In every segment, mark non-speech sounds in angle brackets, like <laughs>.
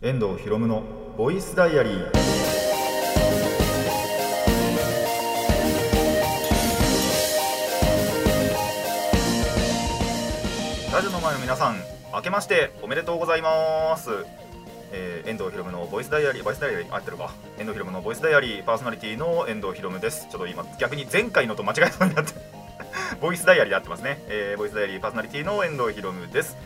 遠藤博夢のボイスダイアリー。ラジオの前の皆さん明けましておめでとうございます、えー遠藤博夢のボイスダイアリーボイスダイアリー合ってるか？遠藤博夢のボイスダイアリーパーソナリティの遠藤博夢です。ちょっと今逆に前回のと間違えそうになって。ボイスダイアリーで合ってますね、えーボイスダイアリーパーソナリティの遠藤博夢です。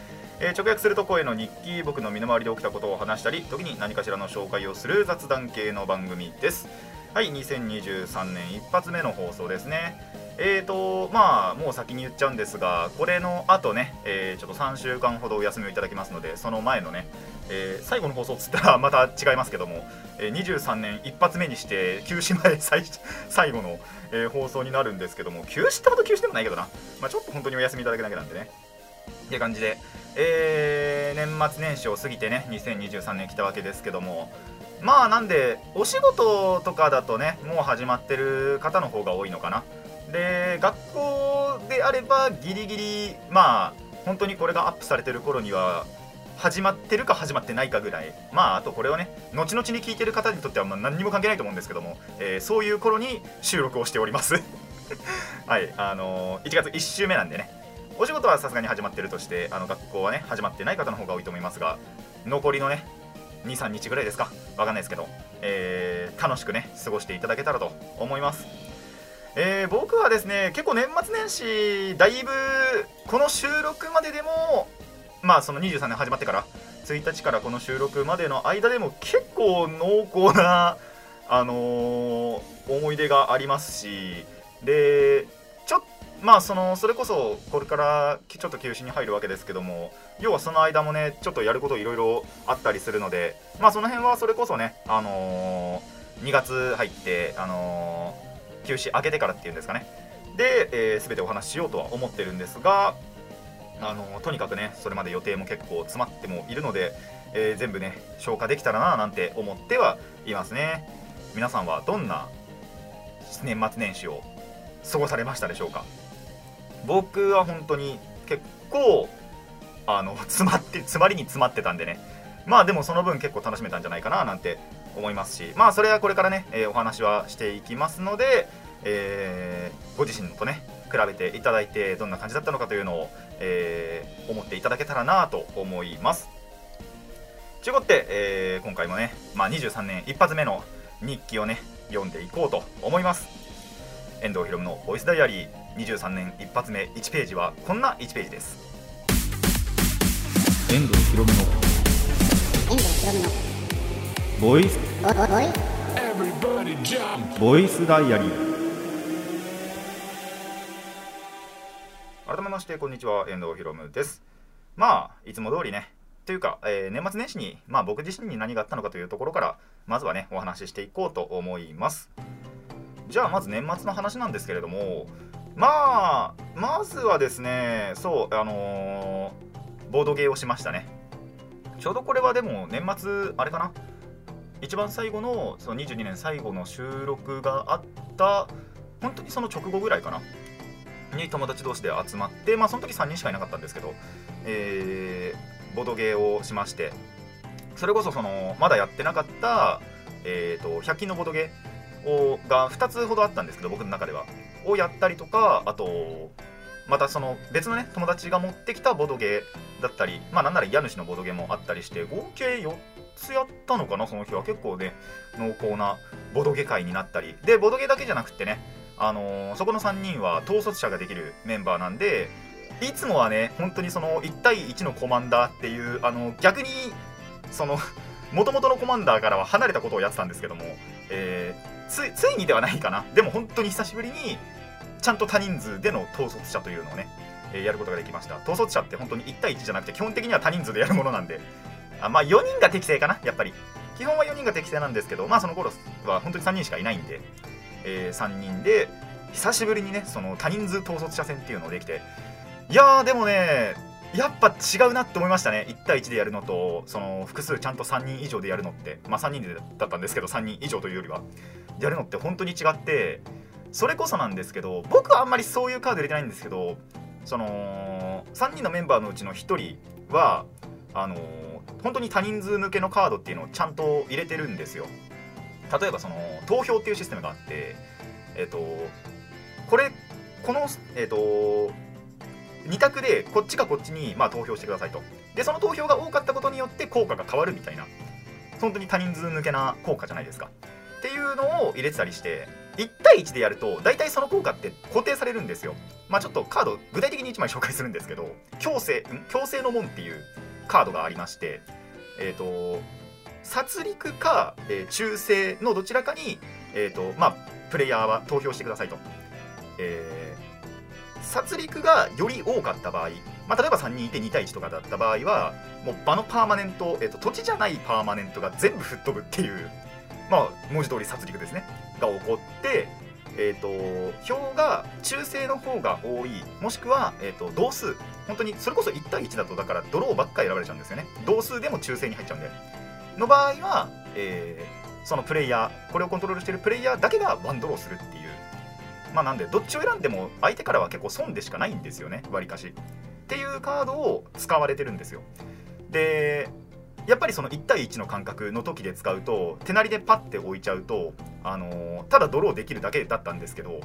えー直訳すると声の日記僕の身の回りで起きたことを話したり時に何かしらの紹介をする雑談系の番組です。はい2023年一発目の放送ですね。えーとまあもう先に言っちゃうんですがこれの後ね、えーちょっと3週間ほどお休みをいただきますのでその前のね、えー最後の放送っつったらまた違いますけども、えー23年一発目にして休止前最最後の、えー放送になるんですけども休止ってほど休止でもないけどな、まあ、ちょっと本当にお休みいただけだけなんでね。って感じで、えー年末年始を過ぎてね2023年来たわけですけども。まあなんでお仕事とかだとねもう始まってる方の方が多いのかな。で学校であればギリギリまあ本当にこれがアップされてる頃には始まってるか始まってないかぐらい。まああとこれをね後々に聞いてる方にとってはま何にも関係ないと思うんですけども、えーそういう頃に収録をしております。<laughs> はいあのー1月1週目なんでね。お仕事はさすがに始まってるとしてあの学校はね始まってない方の方が多いと思いますが残りのね23日ぐらいですか？わかんないですけど、えー楽しくね過ごしていただけたらと思います。えー僕はですね結構年末年始だいぶこの収録まででもまあその23年始まってから1日からこの収録までの間でも結構濃厚なあのー思い出がありますしでちょっまあそのそれこそこれからちょっと休止に入るわけですけども要はその間もねちょっとやることいろいろあったりするのでまあその辺はそれこそねあのー2月入ってあのー休止明けてからっていうんですかね。で、えー全てお話ししようとは思ってるんですがあのーとにかくねそれまで予定も結構詰まってもいるので、え全部ね消化できたらななんて思ってはいますね。皆さんはどんな年末年始を過ごされましたでしょうか？僕は本当に結構あの <laughs> 詰まって詰まりに詰まってたんでね。まあでもその分結構楽しめたんじゃないかななんて思いますし。まあそれはこれからね、えーお話はしていきますので、えーご自身とね比べていただいてどんな感じだったのかというのを、えー思っていただけたらなと思います。ということで、えー今回もね、まあ、23年一発目の日記をね読んでいこうと思います。遠藤ひろむのボイスダイアリー。23年一発目1ページはこんな1ページです。遠藤ひろむの。遠藤ひろむの。ボイス。ボボボイスダイアリー。改めましてこんにちは遠藤ひろむです。まあいつも通りね。というか、えー年末年始に、まあ、僕自身に何があったのかというところからまずはねお話ししていこうと思います。じゃあまず年末の話なんですけれどもまあまずはですねそうあのーボードゲーをしましたね。ちょうどこれはでも年末あれかな？一番最後のその22年最後の収録があった本当にその直後ぐらいかな？に友達同士で集まってまあその時3人しかいなかったんですけど、えーボードゲーをしましてそれこそそのまだやってなかった、えー、と100均のボードゲーをが2つほどあったんですけど僕の中では。をやったりとかあとまたその別のね友達が持ってきたボドゲだったりまあなんなら家主のボドゲもあったりして合計4つやったのかなその日は結構ね濃厚なボドゲ会になったり。でボドゲだけじゃなくてね、あのーそこの3人は統率者ができるメンバーなんでいつもはね本当にその1対1のコマンダーっていうあの逆にその元々のコマンダーからは離れたことをやってたんですけども、えーついついにではないかな。でも本当に久しぶりにちゃんと多人数での統率者というのをね、えーやることができました。統率者って本当に1対1じゃなくて基本的には多人数でやるものなんで。あまあ4人が適正かなやっぱり。基本は4人が適正なんですけどまあその頃は本当に3人しかいないんで、え3人で久しぶりにねその多人数統率者戦っていうのをできて。いやーでもねやっぱ違うなって思いましたね。1対1でやるのとその複数ちゃんと3人以上でやるのって。まあ3人でだったんですけど3人以上というよりは。やるのって本当に違ってそれこそなんですけど僕はあんまりそういうカード入れてないんですけどその3人のメンバーのうちの1人はあの本当に多人数向けのカードっていうのをちゃんと入れてるんですよ。例えばその投票っていうシステムがあってえっ、とこれこのえっ、と2択でこっちかこっちにまあ投票してくださいと。でその投票が多かったことによって効果が変わるみたいな。本当に多人数向けな効果じゃないですか。っていうのを入れてたりして1対1でやると大体その効果って固定されるんですよ。まあちょっとカード具体的に1枚紹介するんですけど強制強制の門っていうカードがありましてえっ、と殺戮か、えー忠誠のどちらかにえっ、とまあプレイヤーは投票してくださいと。えー殺戮がより多かった場合、まあ、例えば3人いて2対1とかだった場合はもう場のパーマネント、えー、と土地じゃないパーマネントが全部吹っ飛ぶっていうまあ文字通り殺戮ですね。が起こってえー、と票が中性の方が多いもしくは、えー、と同数。本当にそれこそ1対1だとだからドローばっか選ばれちゃうんですよね。同数でも中性に入っちゃうんで。の場合は、えーそのプレイヤーこれをコントロールしているプレイヤーだけがワンドローするっていうまあなんでどっちを選んでも相手からは結構損でしかないんですよねわりかし。っていうカードを使われてるんですよ。でやっぱりその1対1の感覚の時で使うと手なりでパッて置いちゃうと、あのただドローできるだけだったんですけど、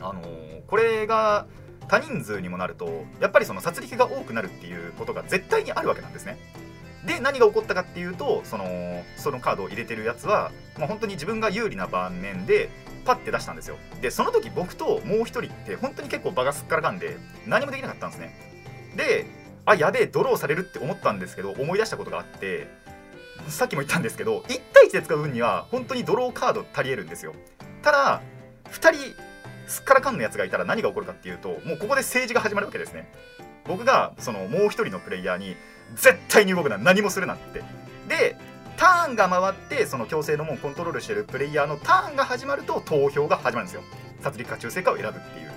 あのこれが多人数にもなるとやっぱりその殺戮が多くなるっていうことが絶対にあるわけなんですね。で何が起こったかっていうとそのそのカードを入れてるやつは、まあ、本当に自分が有利な盤面でパッて出したんですよ。でその時僕ともう一人って本当に結構場がすっからかんで何もできなかったんですね。であやべえドローされるって思ったんですけど思い出したことがあってさっきも言ったんですけど1対1で使う分には本当にドローカード足りえるんですよ。ただ2人すっからかんのやつがいたら何が起こるかっていうともうここで政治が始まるわけですね。僕がそのもう一人のプレイヤーに絶対に動くな何もするなって。でターンが回ってその強制の門をコントロールしてるプレイヤーのターンが始まると投票が始まるんですよ。殺戮か中性かを選ぶっていう。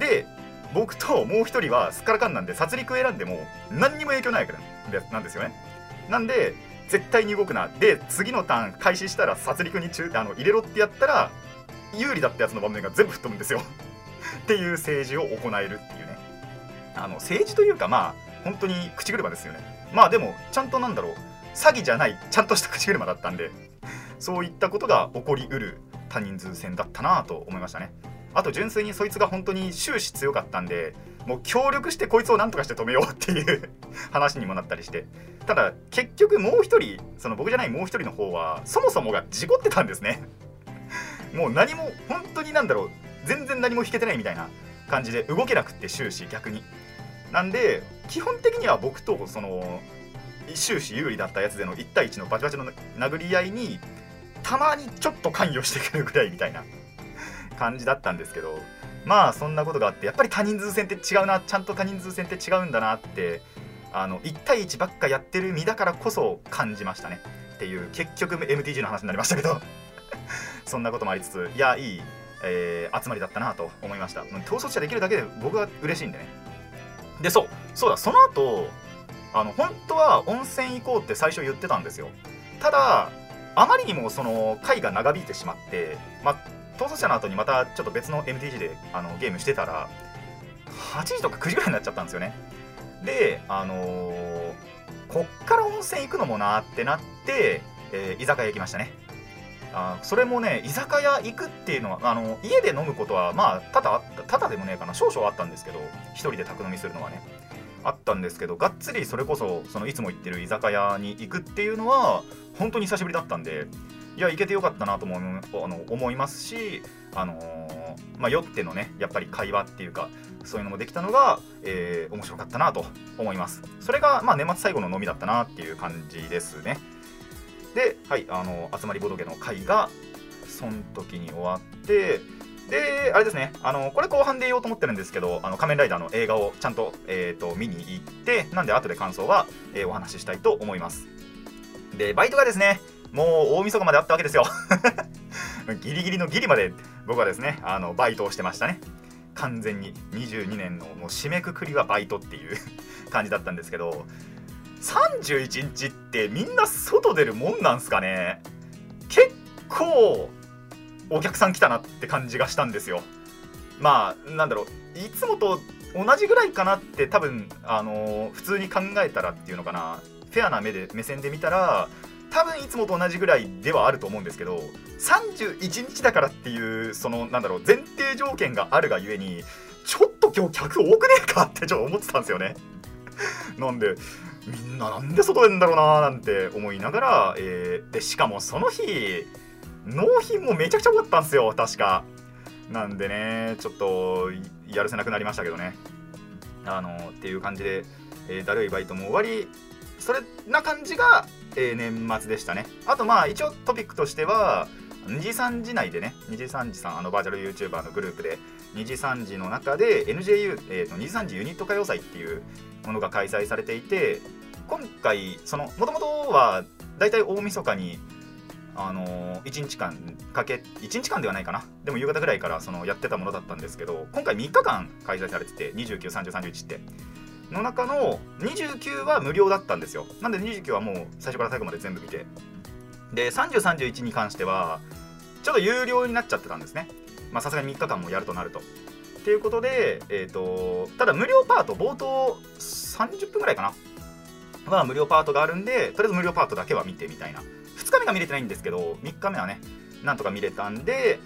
で僕ともう一人はすっからかんなんで殺戮を選んでも何にも影響ないからなんですよね。なんで絶対に動くなで次のターン開始したら殺戮に中あの入れろってやったら有利だったやつの場面が全部吹っ飛ぶんですよ。<laughs> っていう政治を行えるっていうね。あの政治というかまあ本当に口車ですよね。まあでもちゃんとなんだろう。詐欺じゃないちゃんとした口車だったんでそういったことが起こりうる多人数戦だったなぁと思いましたね。あと純粋にそいつが本当に終始強かったんでもう協力してこいつを何とかして止めようっていう <laughs> 話にもなったりして。ただ結局もう一人その僕じゃないもう一人の方はそもそもが事故ってたんですね。<laughs> もう何も本当になんだろう全然何も引けてないみたいな感じで動けなくって終始逆に。なんで基本的には僕とその終始有利だったやつでの1対1のバチバチの殴り合いにたまにちょっと関与してくるぐらいみたいな感じだったんですけど <laughs> まあそんなことがあってやっぱり多人数戦って違うなちゃんと多人数戦って違うんだなってあの1対1ばっかやってる身だからこそ感じましたね。っていう結局 MTG の話になりましたけど。<laughs> そんなこともありつついやいい、えー集まりだったなと思いました。うん統率者できるだけで僕は嬉しいんでね。でそうそうだその後あの本当は温泉行こうって最初言ってたんですよ。ただあまりにもその回が長引いてしまってまあ統率者の後にまたちょっと別の MTG であのゲームしてたら8時とか9時ぐらいになっちゃったんですよね。であのーこっから温泉行くのもなってなって、えー居酒屋行きましたね。あそれもね居酒屋行くっていうのはあの家で飲むことはまあただただでもねえかな。少々あったんですけど一人で宅飲みするのはね。あったんですけどがっつりそれこそそのいつも行ってる居酒屋に行くっていうのは本当に久しぶりだったんでいや行けてよかったなと思うあの思いますしあのーまあ酔ってのねやっぱり会話っていうかそういうのもできたのが、えー面白かったなと思います。それが、まあ、年末最後の飲みだったなっていう感じですね。で、はい、あの集まりボドゲの会がその時に終わってであれですね。あのこれ後半で言おうと思ってるんですけど「あの仮面ライダー」の映画をちゃんと,、えー、と見に行ってなんで後で感想は、えーお話ししたいと思います。でバイトがですねもう大晦日まであったわけですよ。<laughs> ギリギリのギリまで僕はですねあのバイトをしてましたね。完全に22年のもう締めくくりはバイトっていう <laughs> 感じだったんですけど31日ってみんな外出るもんなんすかね？結構お客さん来たなって感じがしたんですよ。まあなんだろう。いつもと同じぐらいかなって多分あのー普通に考えたらっていうのかな。フェアな目で目線で見たら多分いつもと同じぐらいではあると思うんですけど31日だからっていうそのなんだろう前提条件があるがゆえにちょっと今日客多くねえかってちょっと思ってたんですよね。<laughs> なんでみんななんで外出んだろうなーなんて思いながら、えーでしかもその日納品もめちゃくちゃ多かったんですよ確か。なんでねちょっとやるせなくなりましたけどね。あのっていう感じで、えーだるいバイトも終わりそれな感じが、えー年末でしたね。あとまあ一応トピックとしては2時3時内でね2時3時さんあのバーチャル YouTuber のグループで2時3時の中で NJU、えー、と2時3時ユニット歌謡祭っていうものが開催されていて今回そのもともとはだいたい大晦日にあのー、1日間かけ1日間ではないかな。でも夕方ぐらいからそのやってたものだったんですけど今回3日間開催されてて293031って。の中の29は無料だったんですよ。なんで29はもう最初から最後まで全部見て。で3031に関してはちょっと有料になっちゃってたんですね。まあさすがに3日間もやるとなると。っていうことで、えー、とただ無料パート冒頭30分ぐらいかな。は無料パートがあるんでとりあえず無料パートだけは見てみたいな。2日目が見れてないんですけど3日目はねなんとか見れたんで、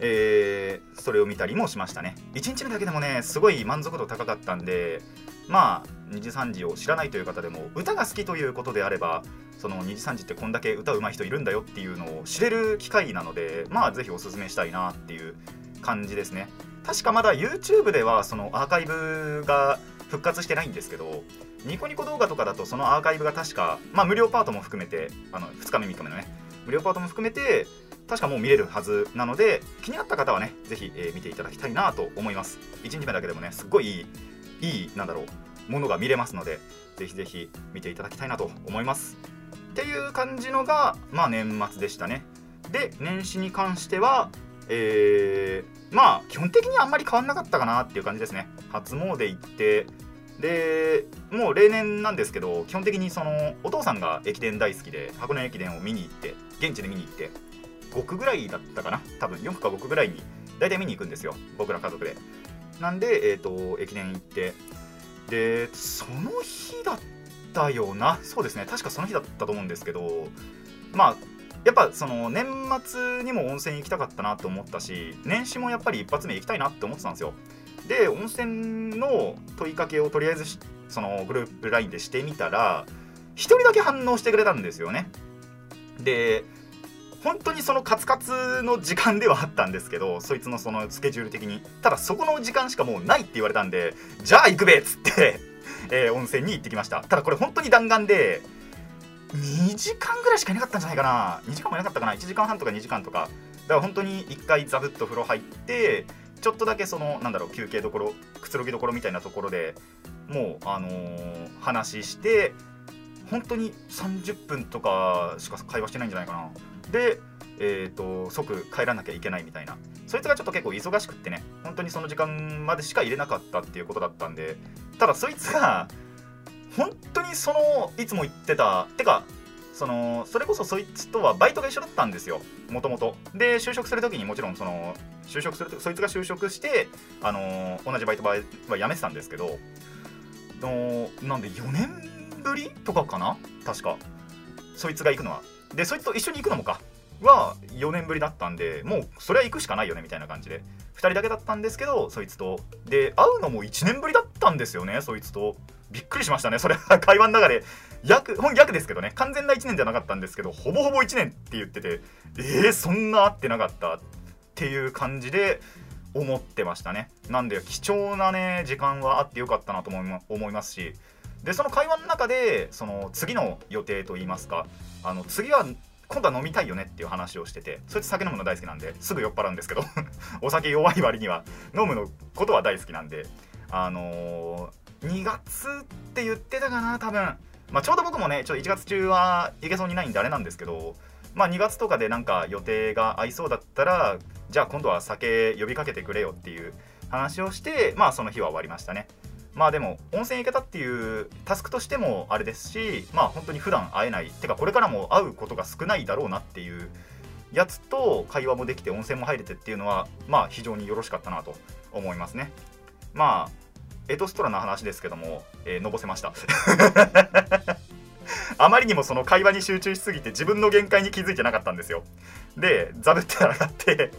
えーそれを見たりもしましたね。1日目だけでもねすごい満足度高かったんでまあ2時3時を知らないという方でも歌が好きということであればその2時3時ってこんだけ歌うまい人いるんだよっていうのを知れる機会なのでまあぜひおすすめしたいなっていう感じですね。確かまだ YouTube ではそのアーカイブが復活してないんですけどニコニコ動画とかだとそのアーカイブが確かまあ無料パートも含めてあの2日目3日目のね無料パートも含めて確かもう見れるはずなので気になった方はねぜひ、えー見ていただきたいなと思います。1日目だけでもねすっごいいいいいなんだろうものが見れますのでぜひぜひ見ていただきたいなと思います。っていう感じのがまあ年末でしたね。で年始に関してはえーまあ基本的にあんまり変わんなかったかなっていう感じですね。初詣行ってでもう例年なんですけど基本的にそのお父さんが駅伝大好きで箱根駅伝を見に行って現地で見に行って5区ぐらいだったかな？多分4区か5区ぐらいに大体見に行くんですよ。僕ら家族で。なんで、えー、と駅伝行ってでその日だったような？そうですね。確かその日だったと思うんですけどまあやっぱその年末にも温泉行きたかったなと思ったし年始もやっぱり一発目行きたいなって思ってたんですよ。で温泉の問いかけをとりあえずしそのグループ LINE でしてみたら1人だけ反応してくれたんですよね。で本当にそのカツカツの時間ではあったんですけどそいつのそのスケジュール的に。ただそこの時間しかもうないって言われたんでじゃあ行くべっつって、えー温泉に行ってきました。ただこれ本当に弾丸で2時間ぐらいしかいなかったんじゃないかな。2時間もいなかったかな。1時間半とか2時間とか。だから本当に1回ザブッと風呂入ってちょっとだけそのなんだろう休憩どころくつろぎどころみたいなところでもうあのー話して本当に30分とかしか会話してないんじゃないかな。でえー、と即帰らなきゃいけないみたいな。そいつがちょっと結構忙しくってね本当にその時間までしか入れなかったっていうことだったんでただそいつが本当にそのいつも言ってたてかそのそれこそそいつとはバイトが一緒だったんですよ。もともとで就職する時にもちろんその就職するとそいつが就職してあの同じバイトは辞めてたんですけどのなんで4年ぶりとかかな？確か。そいつが行くのは。でそいつと一緒に行くのもか。は4年ぶりだったんでもうそれは行くしかないよねみたいな感じで。2人だけだったんですけどそいつと。で会うのも1年ぶりだったんですよねそいつと。びっくりしましたねそれは。会話の中で。約ほん約ですけどね。完全な1年じゃなかったんですけどほぼほぼ1年って言っててえー、そんな会ってなかったっていう感じで思ってましたね。なんで貴重なね時間はあってよかったなと思いま思いますしでその会話の中でその次の予定といいますかあの次は今度は飲みたいよねっていう話をしててそいつ酒飲むの大好きなんですぐ酔っ払うんですけど <laughs> お酒弱い割には飲むのことは大好きなんであのー2月って言ってたかな多分。まあちょうど僕もねちょっと1月中は行けそうにないんであれなんですけどまあ2月とかでなんか予定が合いそうだったらじゃあ今度は酒呼びかけてくれよっていう話をしてまあその日は終わりましたね。まあでも温泉行けたっていうタスクとしてもあれですしまあ本当に普段会えない。てかこれからも会うことが少ないだろうなっていうやつと会話もできて温泉も入れてっていうのはまあ非常によろしかったなと思いますね。まあエトストラの話ですけども、えーのぼせました。<laughs> あまりにもその会話に集中しすぎて自分の限界に気づいてなかったんですよ。でザブって上がって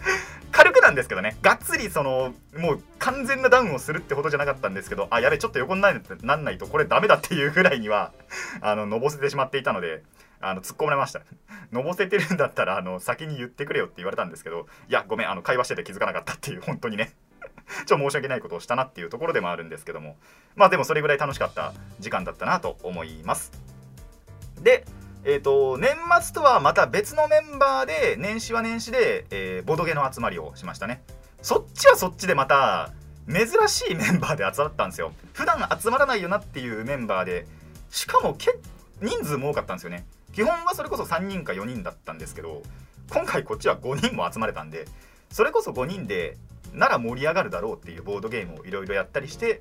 <laughs> 軽くなんですけどね。がっつりそのもう完全なダウンをするってほどじゃなかったんですけどあやべちょっと横にななんないとこれダメだっていうぐらいには <laughs> あののぼせてしまっていたのであの突っ込まれました。のぼせてるんだったらあの先に言ってくれよって言われたんですけどいやごめんあの会話してて気づかなかったっていう本当にね。<laughs> ちょっと申し訳ないことをしたなっていうところでもあるんですけども。まあでもそれぐらい楽しかった時間だったなと思います。でえーと、年末とはまた別のメンバーで年始は年始で、えー、ボドゲの集まりをしましたね。そっちはそっちでまた珍しいメンバーで集まったんですよ。普段集まらないよなっていうメンバーでしかも結人数も多かったんですよね。基本はそれこそ3人か4人だったんですけど今回こっちは5人も集まれたんでそれこそ5人でなら盛り上がるだろうっていうボードゲームをいろいろやったりして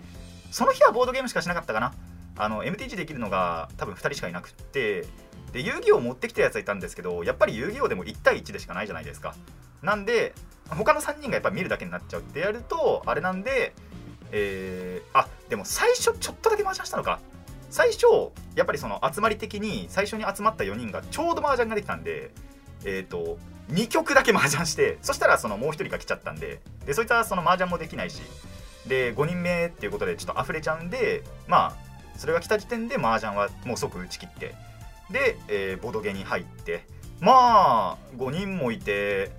その日はボードゲームしかしなかったかな。あの MTG できるのが多分2人しかいなくってで遊戯王持ってきたやつはいたんですけどやっぱり遊戯王でも1対1でしかないじゃないですか。なんで他の3人がやっぱ見るだけになっちゃう。ってやるとあれなんでえー、あでも最初ちょっとだけ麻雀したのか。最初やっぱりその集まり的に最初に集まった4人がちょうど麻雀ができたんでえっ、ー、と2曲だけ麻雀してそしたらそのもう1人が来ちゃったんででそいつはその麻雀もできないしで5人目っていうことでちょっと溢れちゃうんでまあそれが来た時点で麻雀はもう即打ち切ってで、えー、ボドゲに入ってまあ5人もいて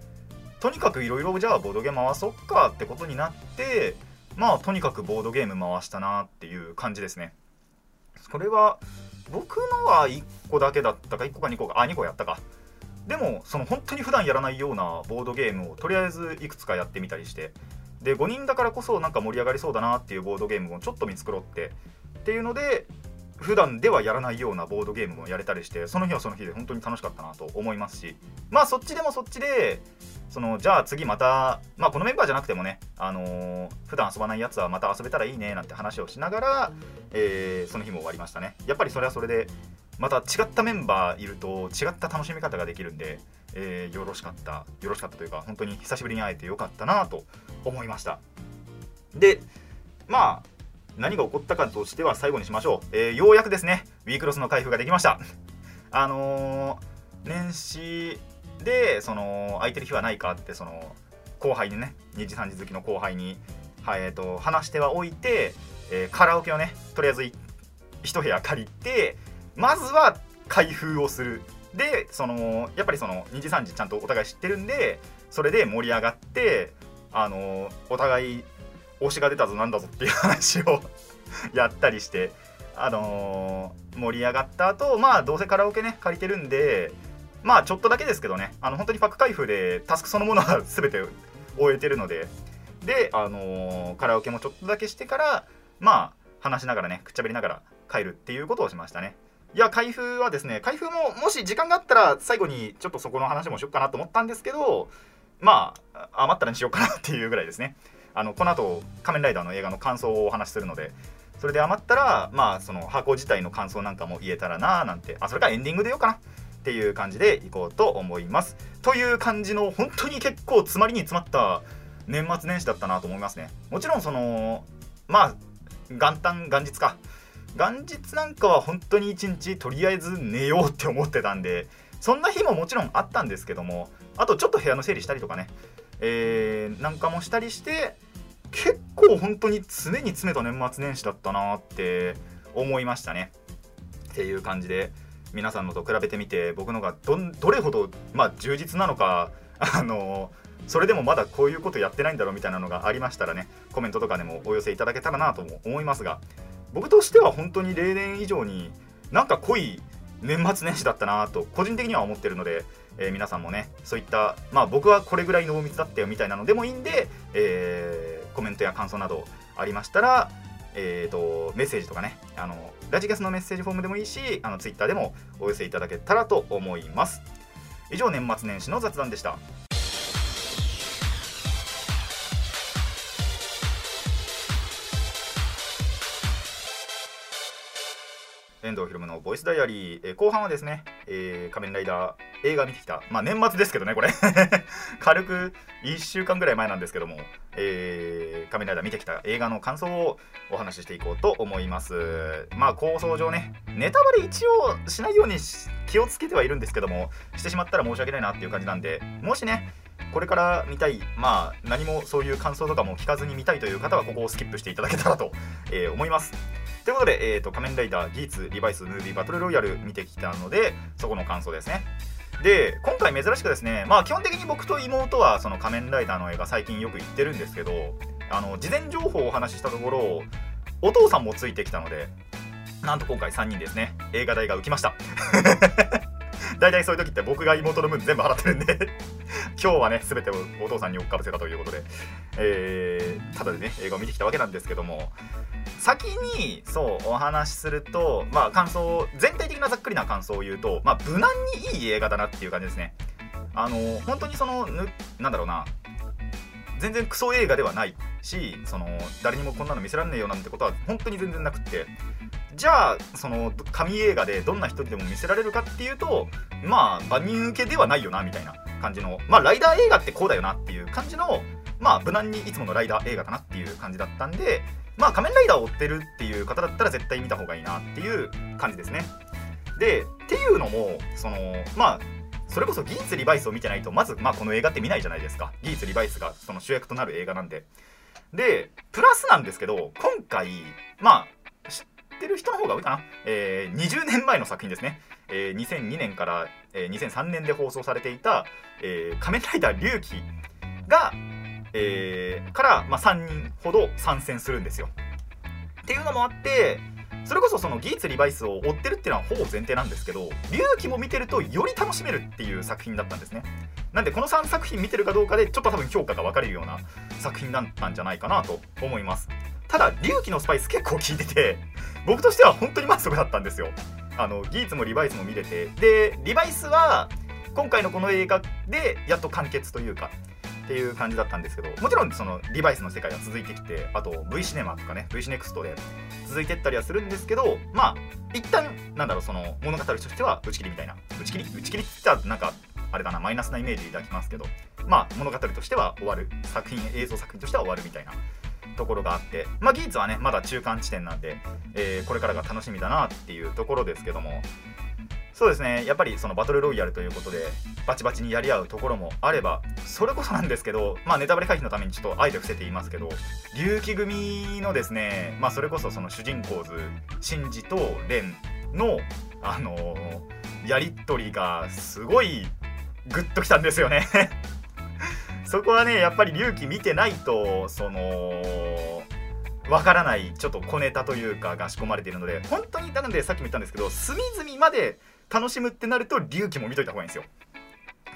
とにかくいろいろじゃあボードゲ回そっかってことになってまあとにかくボードゲーム回したなっていう感じですね。それは僕のは1個だけだったか1個か2個かあ2個やったか。でもその本当に普段やらないようなボードゲームをとりあえずいくつかやってみたりしてで5人だからこそなんか盛り上がりそうだなっていうボードゲームをちょっと見繕ってっていうので普段ではやらないようなボードゲームもやれたりしてその日はその日で本当に楽しかったなと思いますしまあそっちでもそっちでそのじゃあ次またまあこのメンバーじゃなくてもねあのー、普段遊ばないやつはまた遊べたらいいねなんて話をしながら、えー、その日も終わりましたね。やっぱりそれはそれでまた違ったメンバーいると違った楽しみ方ができるんで、えー、よろしかったよろしかったというか本当に久しぶりに会えてよかったなと思いました。でまあ何が起こったかとしては最後にしましょう、えー、ようやくですねウィークロスの開封ができました。あのー、年始でその空いてる日はないかってその後輩にね2時3時好きの後輩に、はいえーと、話してはおいて、えー、カラオケをねとりあえず1部屋借りてまずは開封をする。でそのやっぱりその2時3時ちゃんとお互い知ってるんでそれで盛り上がってあのお互い推しが出たぞなんだぞっていう話を <laughs> やったりしてあのー、盛り上がった後まあどうせカラオケね借りてるんでまあちょっとだけですけどねあの本当にパック開封でタスクそのものは全て終えてるのでであのー、カラオケもちょっとだけしてからまあ話しながらねくっちゃべりながら帰るっていうことをしましたね。いや、開封はですね、開封ももし時間があったら最後にちょっとそこの話もしよっかなと思ったんですけど、まあ、余ったらにしようかなっていうぐらいですね。あのこの後仮面ライダーの映画の感想をお話しするので、それで余ったら、まあ、その箱自体の感想なんかも言えたらななんて、あ、それからエンディングでようかなっていう感じでいこうと思います。という感じの、本当に結構詰まりに詰まった年末年始だったなと思いますね。もちろん、その、まあ、元旦、元日か。元日なんかは本当に一日とりあえず寝ようって思ってたんでそんな日ももちろんあったんですけどもあとちょっと部屋の整理したりとかね、えー、なんかもしたりして結構本当に常に詰めた年末年始だったなって思いましたね。っていう感じで皆さんのと比べてみて僕のがどどれほど、まあ、充実なのかあのそれでもまだこういうことやってないんだろうみたいなのがありましたらねコメントとかでもお寄せいただけたらなとも思いますが僕としては本当に例年以上になんか濃い年末年始だったなと個人的には思ってるので、えー、皆さんもねそういったまあ僕はこれぐらい濃密だったよみたいなのでもいいんで、えー、コメントや感想などありましたら、えーと、メッセージとかねあのラジキャスのメッセージフォームでもいいしあのツイッターでもお寄せいただけたらと思います。以上年末年始の雑談でした。遠藤ひろむのボイスダイアリー、えー後半はですね、えー仮面ライダー映画見てきた、まあ年末ですけどね、これ、<laughs> 軽く1週間ぐらい前なんですけども、えー仮面ライダー見てきた映画の感想をお話ししていこうと思います。まあ構想上ね、ネタバレ一応しないように気をつけてはいるんですけども、してしまったら申し訳ないなっていう感じなんで、もしね、これから見たい、まあ何もそういう感想とかも聞かずに見たいという方は、ここをスキップしていただけたらと、<laughs> えー思います。ということで、えーと、仮面ライダーギーツリバイスムービーバトルロイヤル見てきたので、そこの感想ですね。で、今回珍しくですね、まあ基本的に僕と妹はその仮面ライダーの映画最近よく行ってるんですけど、あの、事前情報をお話ししたところ、お父さんもついてきたので、なんと今回3人ですね、映画代が浮きました。大体そういう時って僕が妹の分全部払ってるんで <laughs> 今日はね全てをお父さんに追っかぶせたということで、えーただでね映画を見てきたわけなんですけども先にそうお話しするとまあ感想全体的なざっくりな感想を言うとまあ無難にいい映画だなっていう感じですね。あの本当にそのぬなんだろうな全然クソ映画ではないしその誰にもこんなの見せられねえよなんてことは本当に全然なくってじゃあその神映画でどんな人にでも見せられるかっていうとまあ万人受けではないよなみたいな感じのまあライダー映画ってこうだよなっていう感じのまあ無難にいつものライダー映画だなっていう感じだったんでまあ仮面ライダーを追ってるっていう方だったら絶対見た方がいいなっていう感じですね。でっていうのもそのまあそれこそギーツ・リバイスを見てないとまずまあこの映画って見ないじゃないですか。ギーツ・リバイスがその主役となる映画なんで。でプラスなんですけど今回まあってる人の方が多いかな、えー20年前の作品ですね、えー2002年から、えー2003年で放送されていた「えー仮面ライダー龍騎」が、えーから、まあ、3人ほど参戦するんですよ。っていうのもあってそれこそそのギーツ・リバイスを追ってるっていうのはほぼ前提なんですけど龍騎も見てるとより楽しめるっていう作品だったんですね。なんでこの3作品見てるかどうかでちょっと多分評価が分かれるような作品だったんじゃないかなと思います。ただ龍騎のスパイス結構効いてて <laughs> 僕としては本当に満足だったんですよ。あのギーツもリバイスも見れて。でリバイスは今回のこの映画でやっと完結というかっていう感じだったんですけどもちろんそのリバイスの世界は続いてきてあと V シネマとかね V シネクストで続いてったりはするんですけどまあ一旦なんだろうその物語としては打ち切りみたいな。打ち切り？打ち切りって言ったらなんかあれだなマイナスなイメージいただきますけどまあ物語としては終わる。作品映像作品としては終わるみたいな。ところがあってまあ技術はねまだ中間地点なんで、えーこれからが楽しみだなっていうところですけども。そうですねやっぱりそのバトルロイヤルということでバチバチにやり合うところもあればそれこそなんですけどまあネタバレ回避のためにちょっとあえて伏せて言いますけど龍騎組のですねまあそれこそその主人公図シンジとレンのあのーやり取りがすごいグッときたんですよね。そこはねやっぱり龍騎見てないとそのわからないちょっと小ネタというかが仕込まれているので本当になのでさっきも言ったんですけど隅々まで楽しむってなると龍騎も見といた方がいいんですよ。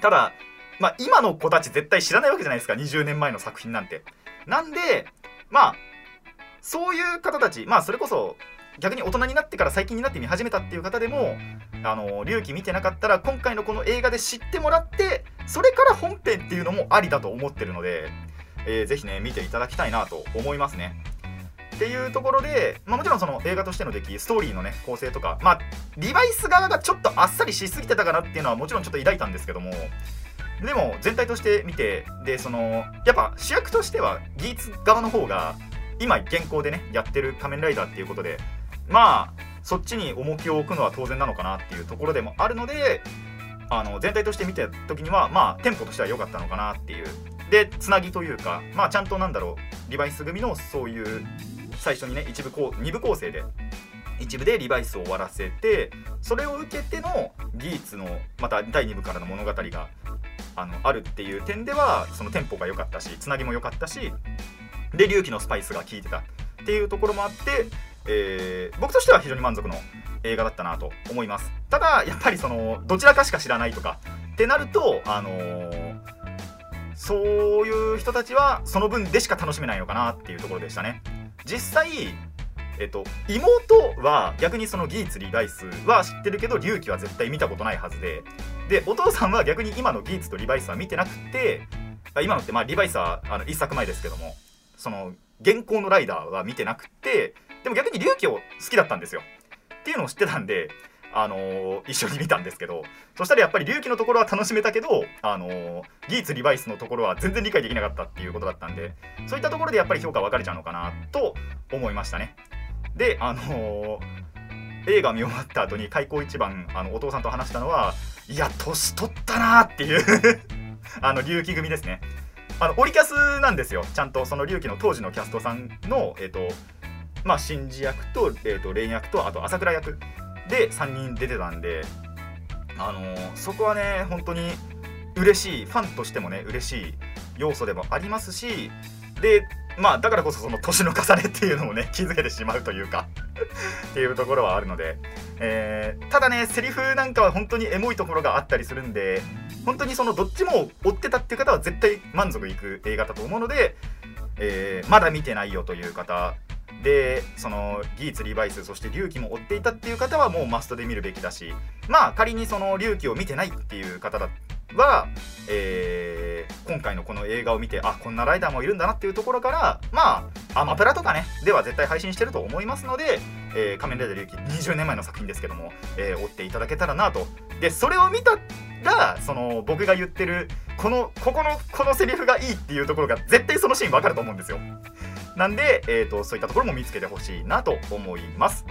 ただまあ今の子たち絶対知らないわけじゃないですか20年前の作品なんて。なんでまあそういう方たちまあそれこそ逆に大人になってから最近になって見始めたっていう方でもあの龍騎見てなかったら今回のこの映画で知ってもらってそれから本編っていうのもありだと思ってるので、えーぜひね見ていただきたいなと思いますね。っていうところで、まあ、もちろんその映画としての出来ストーリーのね構成とかまあリバイス側がちょっとあっさりしすぎてたかなっていうのはもちろんちょっと抱いたんですけどもでも全体として見てでそのやっぱ主役としてはギーツ側の方が今現行でねやってる仮面ライダーっていうことでまあそっちに重きを置くのは当然なのかなっていうところでもあるのであの全体として見た時にはまあテンポとしては良かったのかなっていう。でつなぎというかまあちゃんとなんだろうリバイス組のそういう最初にね一部こう2部構成で一部でリバイスを終わらせてそれを受けてのギーツのまた第2部からの物語があのあるっていう点ではそのテンポが良かったしつなぎも良かったしで龍騎のスパイスが効いてたっていうところもあって、えー僕としては非常に満足の映画だったなと思います。ただやっぱりそのどちらかしか知らないとかってなるとあのーそういう人たちはその分でしか楽しめないのかなっていうところでしたね。実際えっと、妹は逆にそのギーツリバイスは知ってるけど龍騎は絶対見たことないはずで。でお父さんは逆に今のギーツとリバイスは見てなくて今のってまあリバイスはあの1作前ですけどもその現行のライダーは見てなくてでも逆に龍騎を好きだったんですよ。っていうのを知ってたんであのー一緒に見たんですけどそしたらやっぱり龍騎のところは楽しめたけど、あのーギーツリバイスのところは全然理解できなかったっていうことだったんでそういったところでやっぱり評価分かれちゃうのかなと思いましたね。であのー映画見終わった後に開口一番あのお父さんと話したのはいや年取ったなーっていう <laughs> あの龍騎組ですね。あのオリキャスなんですよ。ちゃんとその龍騎の当時のキャストさんのえっ、とまあ新次役と,、えー、とレイン役とあと朝倉役で3人出てたんであのーそこはね本当に嬉しい。ファンとしてもね嬉しい要素でもありますしでまあだからこそその年の重ねっていうのもね気づけてしまうというか <laughs> っていうところはあるので、えーただねセリフなんかは本当にエモいところがあったりするんで本当にそのどっちも追ってたっていう方は絶対満足いく映画だと思うので、えーまだ見てないよという方でそのギーツリバイスそして龍騎も追っていたっていう方はもうマストで見るべきだしまあ仮にその龍騎を見てないっていう方だは、えー今回のこの映画を見てあこんなライダーもいるんだなっていうところからまあアマプラとかねでは絶対配信してると思いますので「えー仮面ライダー龍騎」20年前の作品ですけども、えー追っていただけたらなと。でそれを見たらその僕が言ってるこのここのこのセリフがいいっていうところが絶対そのシーン分かると思うんですよ。なんで、えー、とそういったところも見つけてほしいなと思います。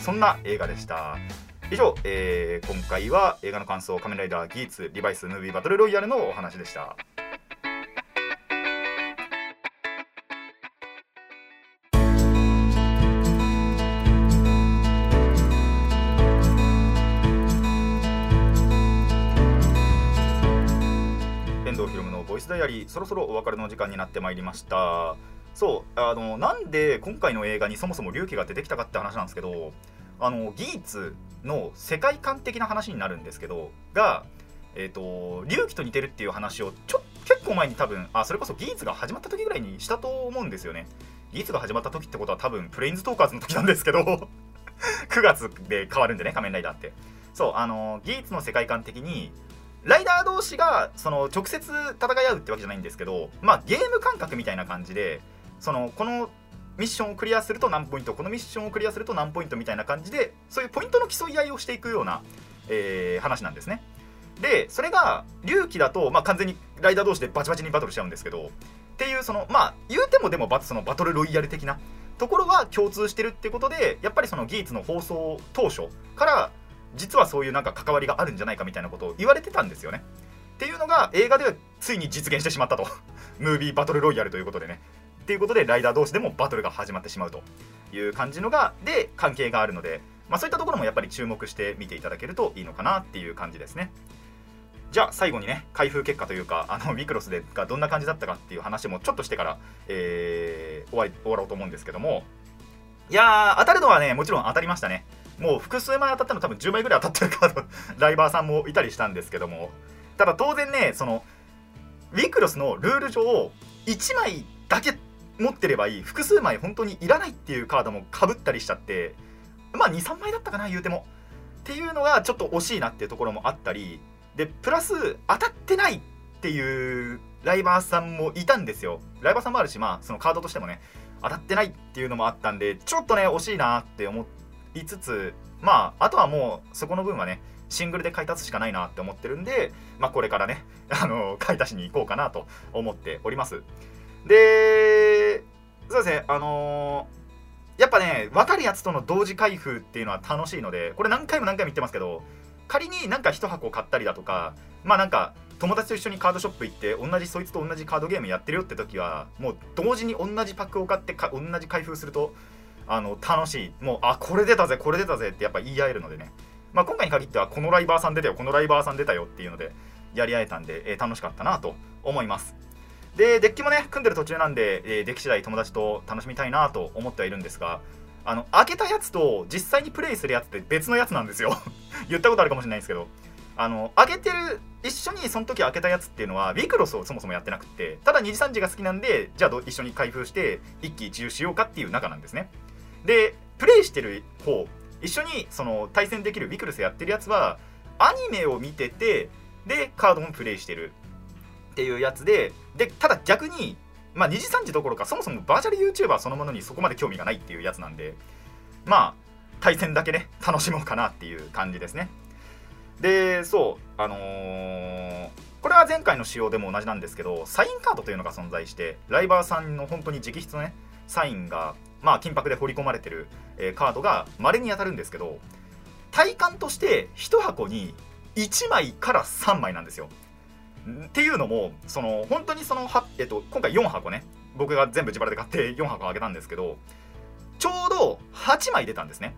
そんな映画でした。以上、えー今回は映画の感想仮面ライダーギーツリバイスムービーバトルロイヤルのお話でした。遠藤ひろむのボイスダイアリーそろそろお別れの時間になってまいりました。そうあのなんで今回の映画にそもそも龍騎が出てきたかって話なんですけどあのギーツの世界観的な話になるんですけどがえっ、と龍騎と似てるっていう話をちょ結構前に多分あそれこそギーツが始まった時ぐらいにしたと思うんですよね。ギーツが始まった時ってことは多分プレインズトーカーズの時なんですけど <laughs> 9月で変わるんでね仮面ライダーって。そうあのギーツの世界観的にライダー同士がその直接戦い合うってわけじゃないんですけど、まあ、ゲーム感覚みたいな感じでそのこのミッションをクリアすると何ポイントこのミッションをクリアすると何ポイントみたいな感じでそういうポイントの競い合いをしていくような、えー話なんですね。でそれが龍騎だと、まあ、完全にライダー同士でバチバチにバトルしちゃうんですけどっていうそのまあ言うてもでもバそのバトルロイヤル的なところは共通してるってことでやっぱりそのギーツの放送当初から実はそういうなんか関わりがあるんじゃないかみたいなことを言われてたんですよね。っていうのが映画ではついに実現してしまったと。<laughs> ムービーバトルロイヤルということでね。っていうことでライダー同士でもバトルが始まってしまうという感じのがで関係があるので、まあ、そういったところもやっぱり注目して見ていただけるといいのかなっていう感じですね。じゃあ最後にね開封結果というかあのミクロスでがどんな感じだったかっていう話もちょっとしてから、えー終わり終わろうと思うんですけども。いやー当たるのはねもちろん当たりましたね。もう複数枚当たったの多分10枚ぐらい当たってるカードライバーさんもいたりしたんですけども。ただ当然ねそのウィクロスのルール上1枚だけ持ってればいい。複数枚本当にいらないっていうカードもかぶったりしちゃってまあ23枚だったかな言うても。っていうのがちょっと惜しいなっていうところもあったり。でプラス当たってないっていうライバーさんもいたんですよ。ライバーさんもあるしまあそのカードとしてもね当たってないっていうのもあったんでちょっとね惜しいなって思いつつまああとはもうそこの分はねシングルで買い足すしかないなって思ってるんでまあこれからねあの買い足しに行こうかなと思っております。でそうですねあのーやっぱね分かるやつとの同時開封っていうのは楽しいのでこれ何回も何回も言ってますけど仮になんか1箱買ったりだとかまあなんか友達と一緒にカードショップ行って同じそいつと同じカードゲームやってるよって時はもう同時に同じパックを買ってか同じ開封するとあの楽しい。もうあこれ出たぜこれ出たぜってやっぱ言い合えるのでね。まあ今回に限ってはこのライバーさん出たよこのライバーさん出たよっていうのでやり合えたんで、えー楽しかったなと思います。でデッキもね組んでる途中なんで、えーデッキ次第友達と楽しみたいなと思ってはいるんですがあの開けたやつと実際にプレイするやつって別のやつなんですよ。<laughs> 言ったことあるかもしれないんですけど。あの開けてる一緒にその時開けたやつっていうのはウィクロスをそもそもやってなくてただ二次三次が好きなんでじゃあど一緒に開封して一喜一憂しようかっていう仲なんですね。でプレイしてる方一緒にその対戦できるウィクロスやってるやつはアニメを見ててでカードもプレイしてる。っていうやつででただ逆にまあ二次三次どころかそもそもバーチャル YouTuber そのものにそこまで興味がないっていうやつなんでまあ対戦だけね楽しもうかなっていう感じですね。でそうあのーこれは前回の仕様でも同じなんですけどサインカードというのが存在してライバーさんの本当に直筆のねサインがまあ金箔で彫り込まれてる、えーカードが稀に当たるんですけど体感として1箱に1枚から3枚なんですよ。っていうのもその本当にその、えっと、今回4箱ね。僕が全部自腹で買って4箱あげたんですけどちょうど8枚出たんですね。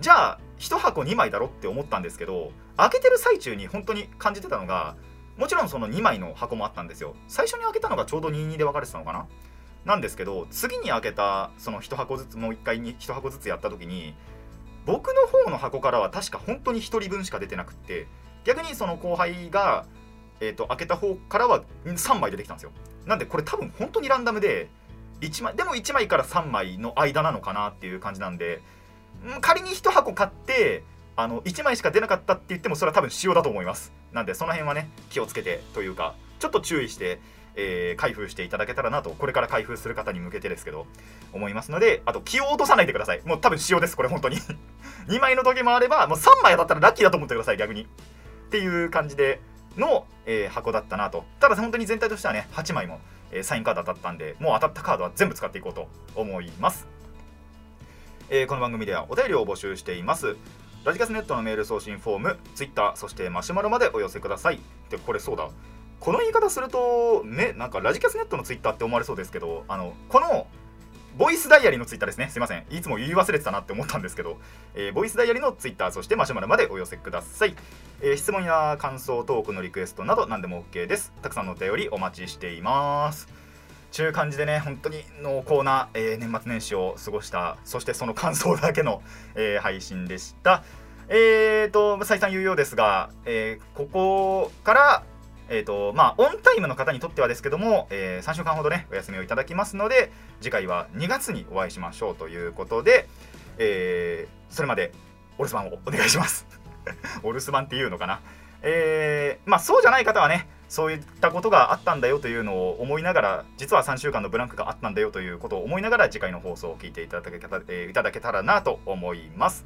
じゃあ1箱2枚だろって思ったんですけど開けてる最中に本当に感じてたのがもちろんその2枚の箱もあったんですよ。最初に開けたのがちょうど22で分かれてたのかな。なんですけど次に開けたその1箱ずつもう1回に1箱ずつやった時に僕の方の箱からは確か本当に1人分しか出てなくって逆にその後輩が、えー、と開けた方からは3枚出てきたんですよ。なんでこれ多分本当にランダムで1枚でも1枚から3枚の間なのかなっていう感じなんで仮に1箱買ってあの1枚しか出なかったって言ってもそれは多分仕様だと思います。なんでその辺はね気をつけてというかちょっと注意して、えー開封していただけたらなとこれから開封する方に向けてですけど思いますのであと気を落とさないでください。もう多分仕様ですこれ本当に。<laughs> 2枚の時計もあればもう3枚当たったらラッキーだと思ってください逆に。っていう感じでの、えー箱だったなとただ本当に全体としてはね8枚も、えーサインカード当たったんでもう当たったカードは全部使っていこうと思いますえーこの番組ではお便りを募集していますラジカスネットのメール送信フォーム、ツイッター、そしてマシュマロまでお寄せください。で、これそうだ。この言い方すると、ね、なんかラジカスネットのツイッターって思われそうですけど、あの、この、ボイスダイヤリーのツイッターですね。すいません。いつも言い忘れてたなって思ったんですけど、えーボイスダイヤリーのツイッター、そしてマシュマロまでお寄せください。えー質問や感想、トークのリクエストなど何でも OK です。たくさんのお便りお待ちしています。ちゅう感じでね、本当に濃厚な、えー年末年始を過ごした、そしてその感想だけの、えー配信でした。えーと、再三言うようですが、えーここから、えーとまあ、オンタイムの方にとってはですけども、え3週間ほどね、お休みをいただきますので、次回は2月にお会いしましょうということで、えーそれまでお留守番をお願いします。<laughs> お留守番っていうのかな。えーまあ、そうじゃない方はね、そういったことがあったんだよというのを思いながら、実は3週間のブランクがあったんだよということを思いながら、次回の放送を聞いていただけた,、えーいただけたらなと思います。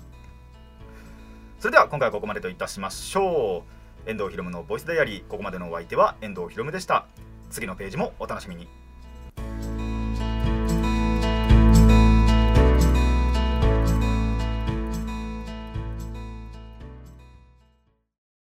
それでは今回はここまでといたしましょう。遠藤ひろむのボイスダイアリー、ここまでのお相手は遠藤ひろむでした。次のページもお楽しみに。